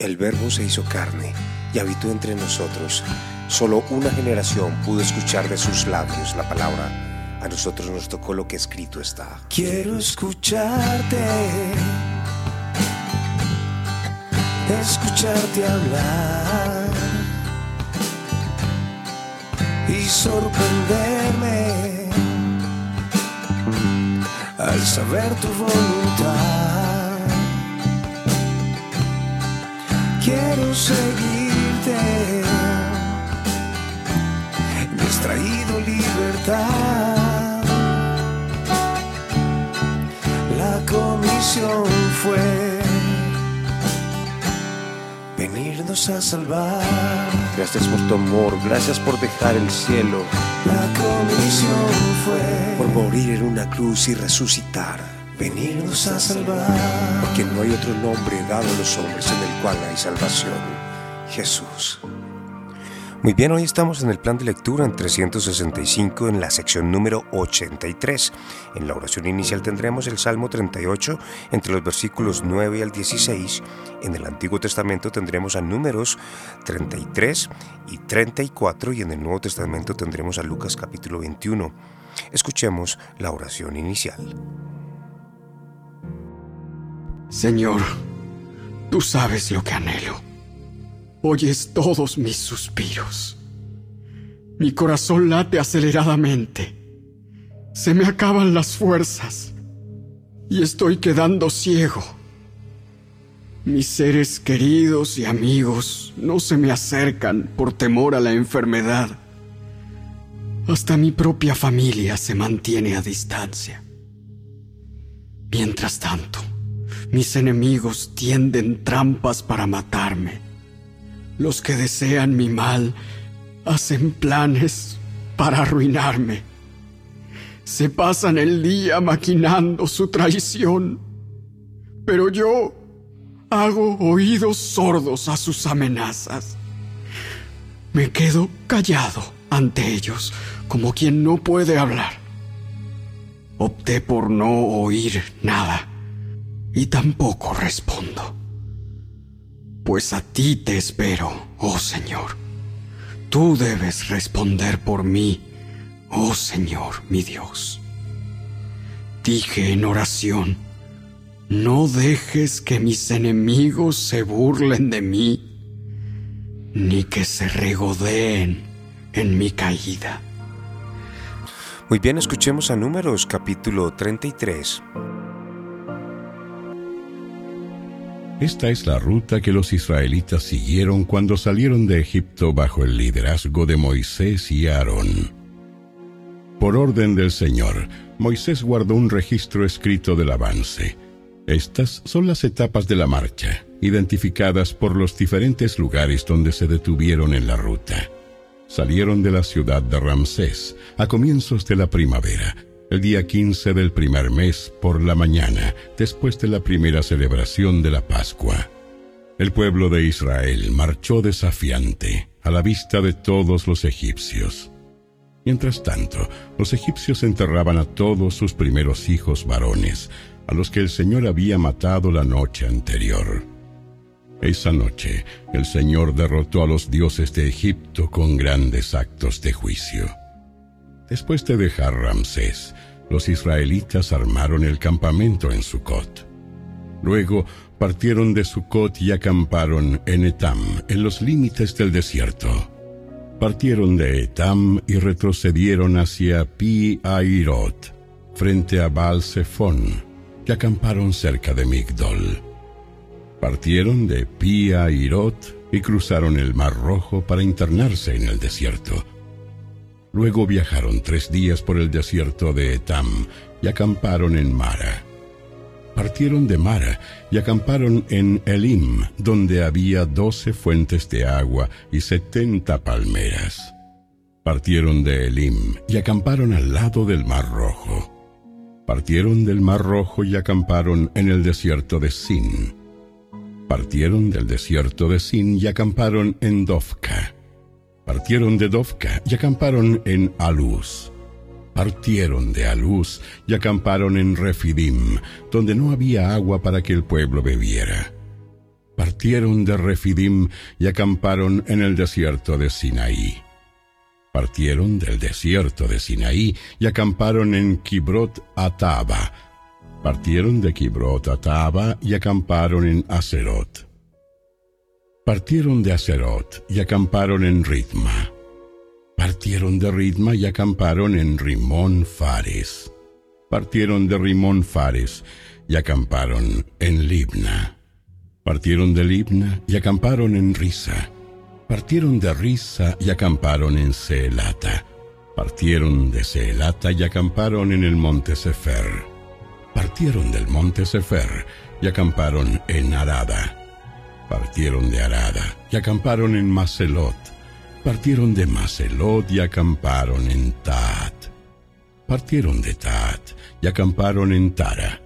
El Verbo se hizo carne y habitó entre nosotros. Solo una generación pudo escuchar de sus labios la palabra. A nosotros nos tocó lo que escrito está. Quiero escucharte, escucharte hablar y sorprenderme al saber tu voluntad. Quiero seguirte. Me has traído libertad. La comisión fue venirnos a salvar. Gracias por tu amor, gracias por dejar el cielo. La comisión fue por morir en una cruz y resucitar venirnos a salvar. Porque no hay otro nombre dado a los hombres en el cual hay salvación. Jesús. Muy bien, hoy estamos en el plan de lectura en 365 en la sección número 83. En la oración inicial tendremos el Salmo 38 entre los versículos 9 al 16. En el Antiguo Testamento tendremos a números 33 y 34 y en el Nuevo Testamento tendremos a Lucas capítulo 21. Escuchemos la oración inicial. Señor, tú sabes lo que anhelo. Oyes todos mis suspiros. Mi corazón late aceleradamente. Se me acaban las fuerzas y estoy quedando ciego. Mis seres queridos y amigos no se me acercan por temor a la enfermedad. Hasta mi propia familia se mantiene a distancia. Mientras tanto, mis enemigos tienden trampas para matarme. Los que desean mi mal hacen planes para arruinarme. Se pasan el día maquinando su traición. Pero yo hago oídos sordos a sus amenazas. Me quedo callado ante ellos como quien no puede hablar. Opté por no oír nada y tampoco respondo. Pues a ti te espero, oh Señor. Tú debes responder por mí, oh Señor mi Dios. Dije en oración, no dejes que mis enemigos se burlen de mí, ni que se regodeen en mi caída. Muy bien, escuchemos a Números capítulo 33. Esta es la ruta que los israelitas siguieron cuando salieron de Egipto bajo el liderazgo de Moisés y Aarón. Por orden del Señor, Moisés guardó un registro escrito del avance. Estas son las etapas de la marcha, identificadas por los diferentes lugares donde se detuvieron en la ruta. Salieron de la ciudad de Ramsés a comienzos de la primavera el día 15 del primer mes por la mañana, después de la primera celebración de la Pascua. El pueblo de Israel marchó desafiante a la vista de todos los egipcios. Mientras tanto, los egipcios enterraban a todos sus primeros hijos varones, a los que el Señor había matado la noche anterior. Esa noche, el Señor derrotó a los dioses de Egipto con grandes actos de juicio. Después de dejar Ramsés, los israelitas armaron el campamento en Sucot. Luego partieron de Sucot y acamparon en Etam, en los límites del desierto. Partieron de Etam y retrocedieron hacia Pi Airot, frente a Baal Zephon, y acamparon cerca de Migdol. Partieron de Pi Airot y cruzaron el Mar Rojo para internarse en el desierto Luego viajaron tres días por el desierto de Etam y acamparon en Mara. Partieron de Mara y acamparon en Elim, donde había doce fuentes de agua y setenta palmeras. Partieron de Elim y acamparon al lado del Mar Rojo. Partieron del Mar Rojo y acamparon en el desierto de Sin. Partieron del desierto de Sin y acamparon en Dofka. Partieron de Dovka y acamparon en Aluz. Partieron de Aluz y acamparon en Refidim, donde no había agua para que el pueblo bebiera. Partieron de Refidim y acamparon en el desierto de Sinaí. Partieron del desierto de Sinaí y acamparon en Kibrot Ataba. Partieron de Kibrot Ataba y acamparon en Aserot. Partieron de Aserot y acamparon en Ritma. Partieron de Ritma y acamparon en Rimón Fares. Partieron de Rimón Fares y acamparon en Libna. Partieron de Libna y acamparon en Risa. Partieron de Risa y acamparon en Seelata. Partieron de Seelata y acamparon en el monte Sefer. Partieron del monte Sefer y acamparon en Arada. Partieron de Arada y acamparon en Maselot. Partieron de Maselot y acamparon en Tat. Partieron de Tat y acamparon en Tara.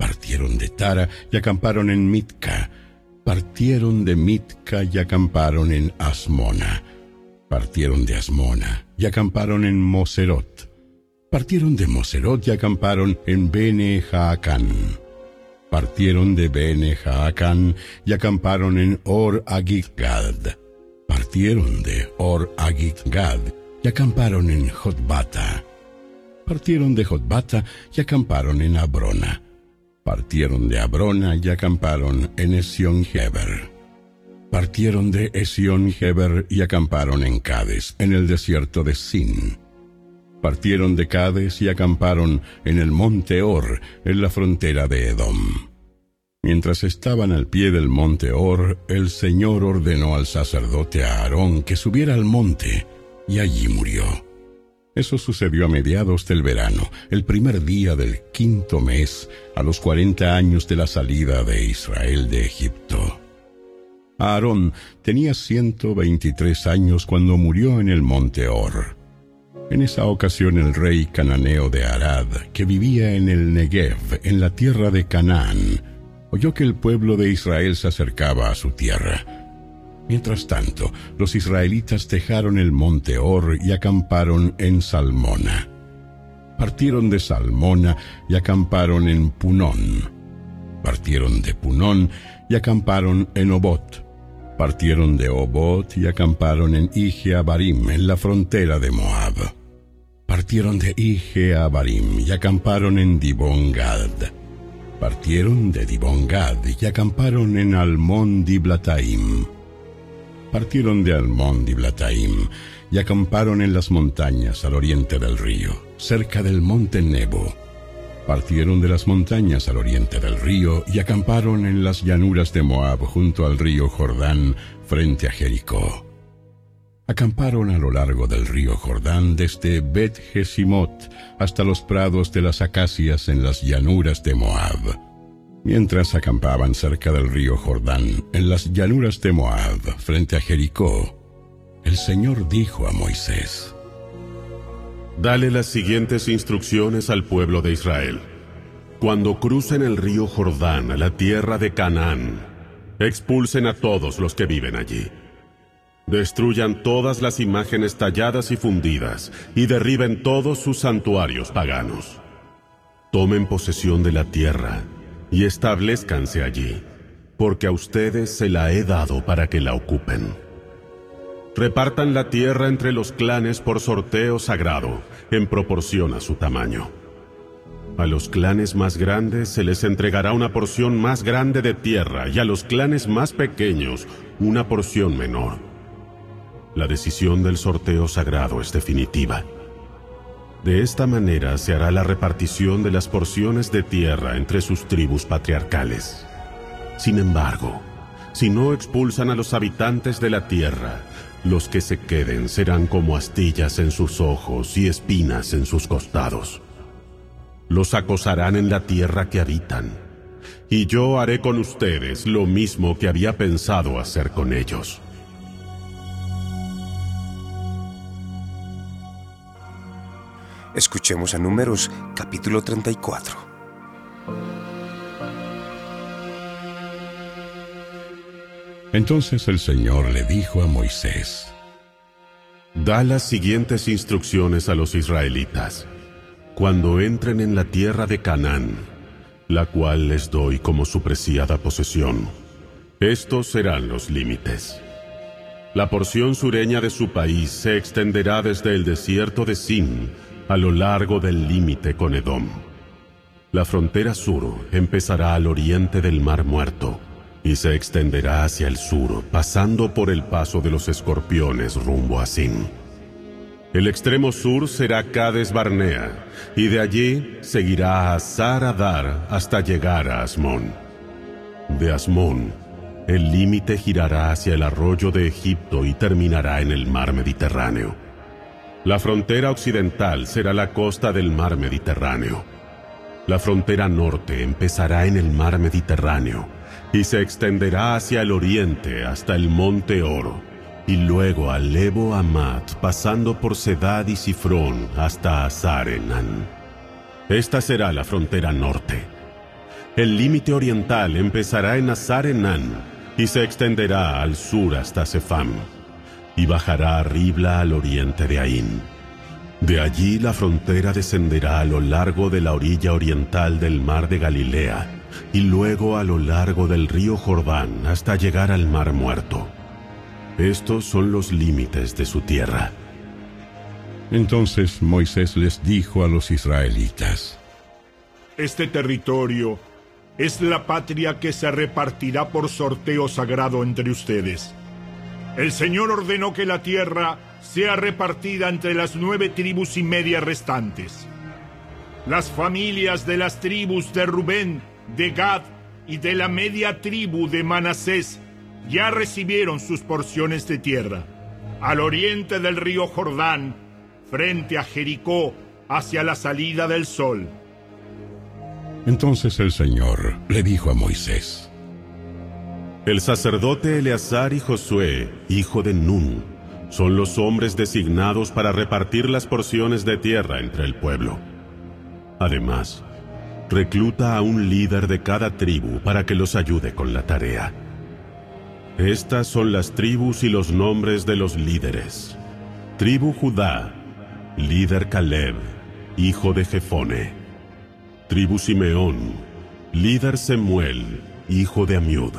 Partieron de Tara y acamparon en Mitka, partieron de Mitka y acamparon en Asmona, partieron de Asmona y acamparon en Moserot, partieron de Moserot y acamparon en Bene Jaacán, partieron de Bene Jaacán y acamparon en Or Agigad, partieron de Or Agigad y acamparon en Jotbata, partieron de Jotbata y acamparon en Abrona, Partieron de Abrona y acamparon en Esión-Geber. Partieron de Esión-Geber y acamparon en Cades, en el desierto de Sin. Partieron de Cades y acamparon en el monte Or, en la frontera de Edom. Mientras estaban al pie del monte Or, el Señor ordenó al sacerdote Aarón que subiera al monte, y allí murió. Eso sucedió a mediados del verano, el primer día del quinto mes, a los cuarenta años de la salida de Israel de Egipto. Aarón tenía ciento veintitrés años cuando murió en el monte Or. En esa ocasión el rey cananeo de Arad, que vivía en el Negev, en la tierra de Canaán, oyó que el pueblo de Israel se acercaba a su tierra Mientras tanto, los israelitas dejaron el monte Or y acamparon en Salmona. Partieron de Salmona y acamparon en Punón. Partieron de Punón y acamparon en Obot. Partieron de Obot y acamparon en Ijeabarim, en la frontera de Moab. Partieron de Ijeabarim y acamparon en Dibongad. Partieron de Dibongad y acamparon en Almón Diblataim partieron de Almón y Blataim y acamparon en las montañas al oriente del río, cerca del monte Nebo. Partieron de las montañas al oriente del río y acamparon en las llanuras de Moab junto al río Jordán frente a Jericó. Acamparon a lo largo del río Jordán desde Bet Gesimot hasta los prados de las acacias en las llanuras de Moab Mientras acampaban cerca del río Jordán, en las llanuras de Moab, frente a Jericó, el Señor dijo a Moisés, Dale las siguientes instrucciones al pueblo de Israel. Cuando crucen el río Jordán a la tierra de Canaán, expulsen a todos los que viven allí. Destruyan todas las imágenes talladas y fundidas y derriben todos sus santuarios paganos. Tomen posesión de la tierra y establezcanse allí, porque a ustedes se la he dado para que la ocupen. Repartan la tierra entre los clanes por sorteo sagrado, en proporción a su tamaño. A los clanes más grandes se les entregará una porción más grande de tierra y a los clanes más pequeños una porción menor. La decisión del sorteo sagrado es definitiva. De esta manera se hará la repartición de las porciones de tierra entre sus tribus patriarcales. Sin embargo, si no expulsan a los habitantes de la tierra, los que se queden serán como astillas en sus ojos y espinas en sus costados. Los acosarán en la tierra que habitan, y yo haré con ustedes lo mismo que había pensado hacer con ellos. Escuchemos a Números capítulo 34. Entonces el Señor le dijo a Moisés, Da las siguientes instrucciones a los israelitas. Cuando entren en la tierra de Canaán, la cual les doy como su preciada posesión, Estos serán los límites. La porción sureña de su país se extenderá desde el desierto de Sin a lo largo del límite con Edom. La frontera sur empezará al oriente del Mar Muerto y se extenderá hacia el sur, pasando por el paso de los escorpiones rumbo a Sin. El extremo sur será Cades Barnea, y de allí seguirá a Saradar hasta llegar a Asmón. De Asmón, el límite girará hacia el arroyo de Egipto y terminará en el mar Mediterráneo. La frontera occidental será la costa del mar Mediterráneo. La frontera norte empezará en el mar Mediterráneo y se extenderá hacia el oriente hasta el monte Oro y luego a Lebo Amat, pasando por Sedad y Sifrón hasta Azarenan. Esta será la frontera norte. El límite oriental empezará en Azarenan y se extenderá al sur hasta Sefam, y bajará a Ribla al oriente de Ain. De allí la frontera descenderá a lo largo de la orilla oriental del mar de Galilea, y luego a lo largo del río Jordán hasta llegar al mar muerto. Estos son los límites de su tierra. Entonces Moisés les dijo a los israelitas, Este territorio es la patria que se repartirá por sorteo sagrado entre ustedes. El Señor ordenó que la tierra sea repartida entre las nueve tribus y media restantes. Las familias de las tribus de Rubén, de Gad y de la media tribu de Manasés ya recibieron sus porciones de tierra. Al oriente del río Jordán, frente a Jericó, hacia la salida del sol. Entonces el Señor le dijo a Moisés, El sacerdote Eleazar y Josué, hijo de Nun, son los hombres designados para repartir las porciones de tierra entre el pueblo. Además, recluta a un líder de cada tribu para que los ayude con la tarea. Estas son las tribus y los nombres de los líderes. Tribu Judá, líder Caleb, hijo de Jefone. Tribu Simeón, líder Semuel, hijo de Amiud.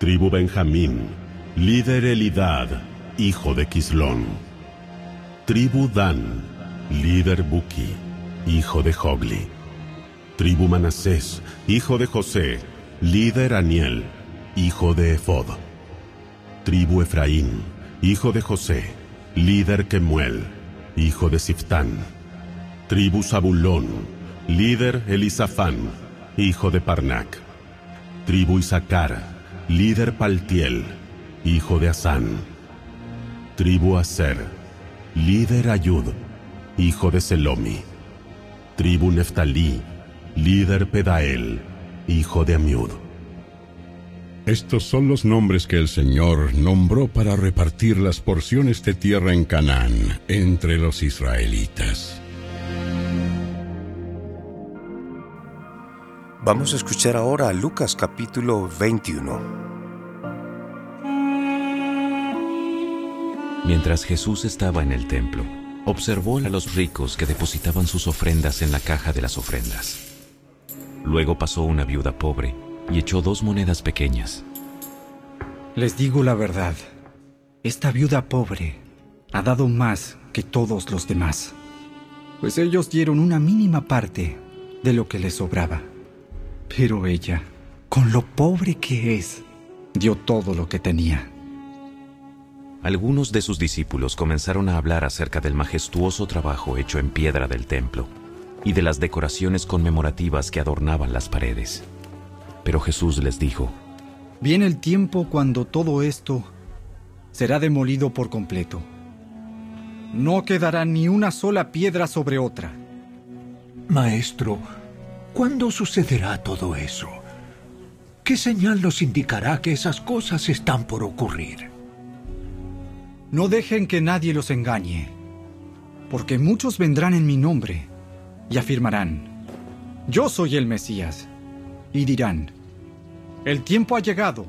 Tribu Benjamín, líder Elidad, hijo de Quislón. Tribu Dan, líder Buki, hijo de Jogli. Tribu Manasés, hijo de José, líder Aniel, hijo de Efod. Tribu Efraín, hijo de José, líder Kemuel, hijo de Siftán. Tribu Zabulón, líder Elisafán, hijo de Parnac. Tribu Isaacar, líder Paltiel, hijo de Asán. Tribu Aser, líder Ayud, hijo de Selomi. Tribu Neftalí, líder Pedael, hijo de Amiud. Estos son los nombres que el Señor nombró para repartir las porciones de tierra en Canaán entre los israelitas. Vamos a escuchar ahora a Lucas capítulo 21. Mientras Jesús estaba en el templo, observó a los ricos que depositaban sus ofrendas en la caja de las ofrendas. Luego pasó una viuda pobre y echó dos monedas pequeñas. Les digo la verdad, esta viuda pobre ha dado más que todos los demás, pues ellos dieron una mínima parte de lo que les sobraba. Pero ella, con lo pobre que es, dio todo lo que tenía. Algunos de sus discípulos comenzaron a hablar acerca del majestuoso trabajo hecho en piedra del templo y de las decoraciones conmemorativas que adornaban las paredes. Pero Jesús les dijo, Viene el tiempo cuando todo esto será demolido por completo. No quedará ni una sola piedra sobre otra. Maestro, ¿cuándo sucederá todo eso? ¿Qué señal nos indicará que esas cosas están por ocurrir? No dejen que nadie los engañe, porque muchos vendrán en mi nombre y afirmarán, yo soy el Mesías, y dirán, el tiempo ha llegado,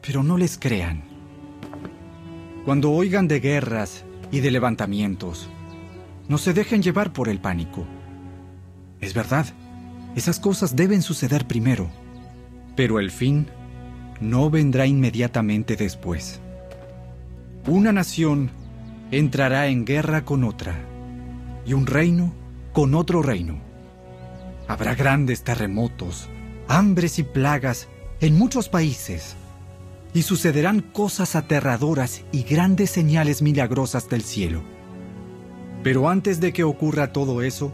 pero no les crean. Cuando oigan de guerras y de levantamientos, no se dejen llevar por el pánico. Es verdad, esas cosas deben suceder primero, pero el fin no vendrá inmediatamente después. Una nación entrará en guerra con otra y un reino con otro reino. Habrá grandes terremotos, hambres y plagas en muchos países y sucederán cosas aterradoras y grandes señales milagrosas del cielo. Pero antes de que ocurra todo eso,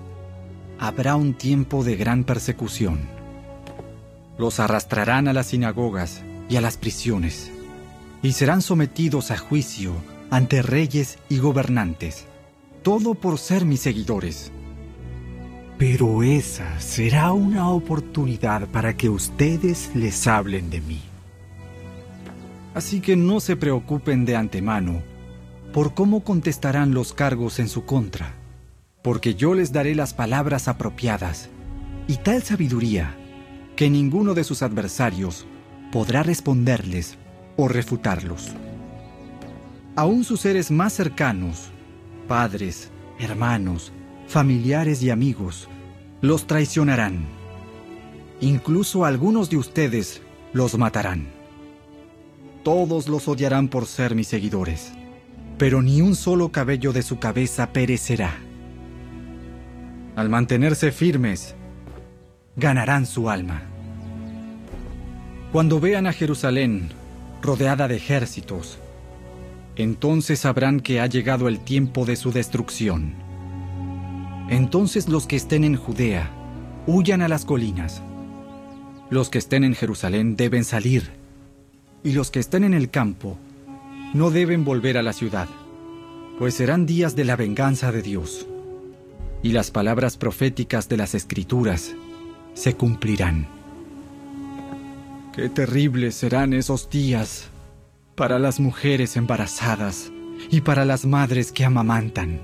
habrá un tiempo de gran persecución. Los arrastrarán a las sinagogas y a las prisiones, y serán sometidos a juicio ante reyes y gobernantes, todo por ser mis seguidores. Pero esa será una oportunidad para que ustedes les hablen de mí. Así que no se preocupen de antemano por cómo contestarán los cargos en su contra, porque yo les daré las palabras apropiadas y tal sabiduría que ninguno de sus adversarios podrá responderles o refutarlos. Aún sus seres más cercanos, padres, hermanos, familiares y amigos, los traicionarán. Incluso algunos de ustedes los matarán. Todos los odiarán por ser mis seguidores, pero ni un solo cabello de su cabeza perecerá. Al mantenerse firmes, ganarán su alma. Cuando vean a Jerusalén rodeada de ejércitos, entonces sabrán que ha llegado el tiempo de su destrucción. Entonces los que estén en Judea huyan a las colinas. Los que estén en Jerusalén deben salir, y los que estén en el campo no deben volver a la ciudad, pues serán días de la venganza de Dios, y las palabras proféticas de las Escrituras se cumplirán. Qué terribles serán esos días para las mujeres embarazadas y para las madres que amamantan,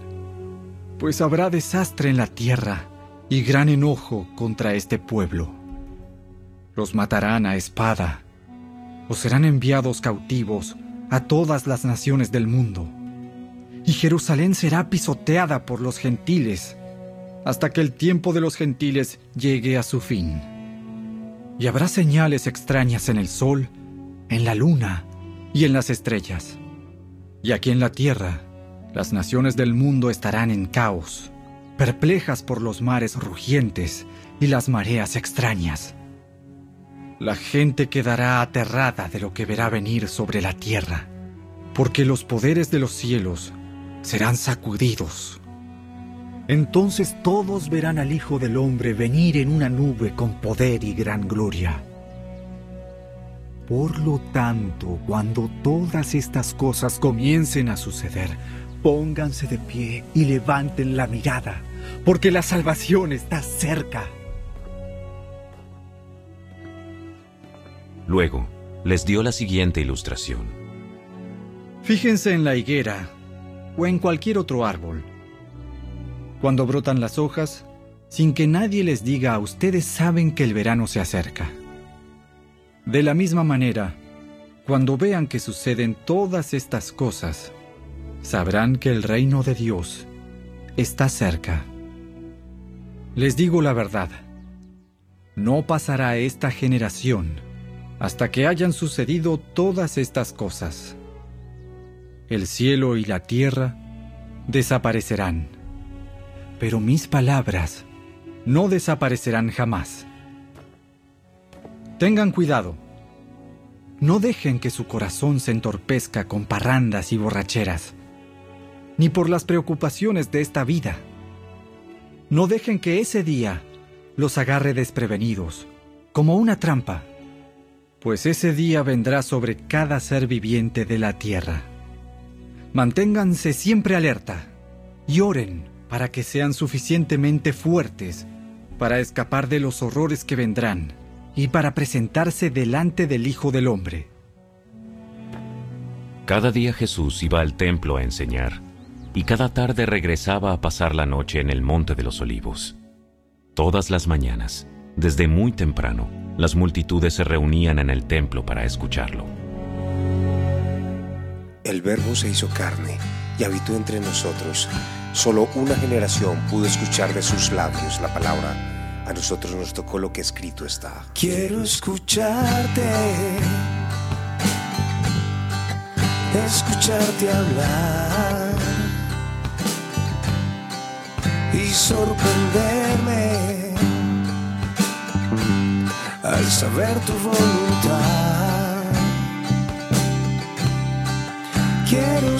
pues habrá desastre en la tierra y gran enojo contra este pueblo. Los matarán a espada o serán enviados cautivos a todas las naciones del mundo, y Jerusalén será pisoteada por los gentiles hasta que el tiempo de los gentiles llegue a su fin y habrá señales extrañas en el sol, en la luna y en las estrellas. Y aquí en la tierra, las naciones del mundo estarán en caos, perplejas por los mares rugientes y las mareas extrañas. La gente quedará aterrada de lo que verá venir sobre la tierra, porque los poderes de los cielos serán sacudidos. Entonces todos verán al Hijo del Hombre venir en una nube con poder y gran gloria. Por lo tanto, cuando todas estas cosas comiencen a suceder, pónganse de pie y levanten la mirada, porque la salvación está cerca. Luego, les dio la siguiente ilustración. Fíjense en la higuera o en cualquier otro árbol cuando brotan las hojas, sin que nadie les diga, ustedes saben que el verano se acerca. De la misma manera, cuando vean que suceden todas estas cosas, sabrán que el reino de Dios está cerca. Les digo la verdad, no pasará esta generación hasta que hayan sucedido todas estas cosas. El cielo y la tierra desaparecerán pero mis palabras no desaparecerán jamás. Tengan cuidado. No dejen que su corazón se entorpezca con parrandas y borracheras, ni por las preocupaciones de esta vida. No dejen que ese día los agarre desprevenidos, como una trampa, pues ese día vendrá sobre cada ser viviente de la tierra. Manténganse siempre alerta y oren para que sean suficientemente fuertes para escapar de los horrores que vendrán y para presentarse delante del Hijo del Hombre. Cada día Jesús iba al templo a enseñar, y cada tarde regresaba a pasar la noche en el Monte de los Olivos. Todas las mañanas, desde muy temprano, las multitudes se reunían en el templo para escucharlo. El Verbo se hizo carne y habitó entre nosotros Solo una generación pudo escuchar de sus labios la palabra. A nosotros nos tocó lo que escrito está. Quiero escucharte escucharte hablar y sorprenderme al saber tu voluntad. Quiero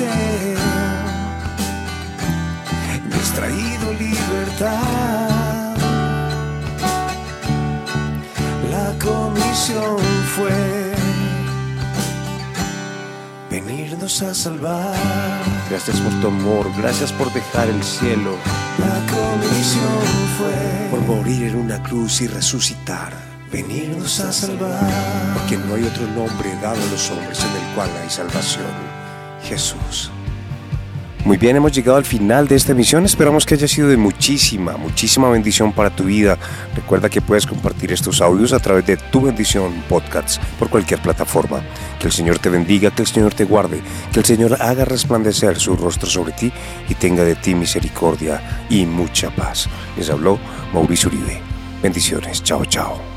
seguirte, distraído libertad. La comisión fue venirnos a salvar. Gracias por tu amor, gracias por dejar el cielo, La comisión fue por morir en una cruz y resucitar. venirnos a salvar. Porque no hay otro nombre dado a los hombres en el cual hay salvación. Jesús. Muy bien, hemos llegado al final de esta emisión. Esperamos que haya sido de muchísima, muchísima bendición para tu vida. Recuerda que puedes compartir estos audios a través de Tu Bendición Podcasts por cualquier plataforma. Que el Señor te bendiga, que el Señor te guarde, que el Señor haga resplandecer su rostro sobre ti y tenga de ti misericordia y mucha paz. Les habló Mauricio Uribe. Bendiciones. Chao, chao.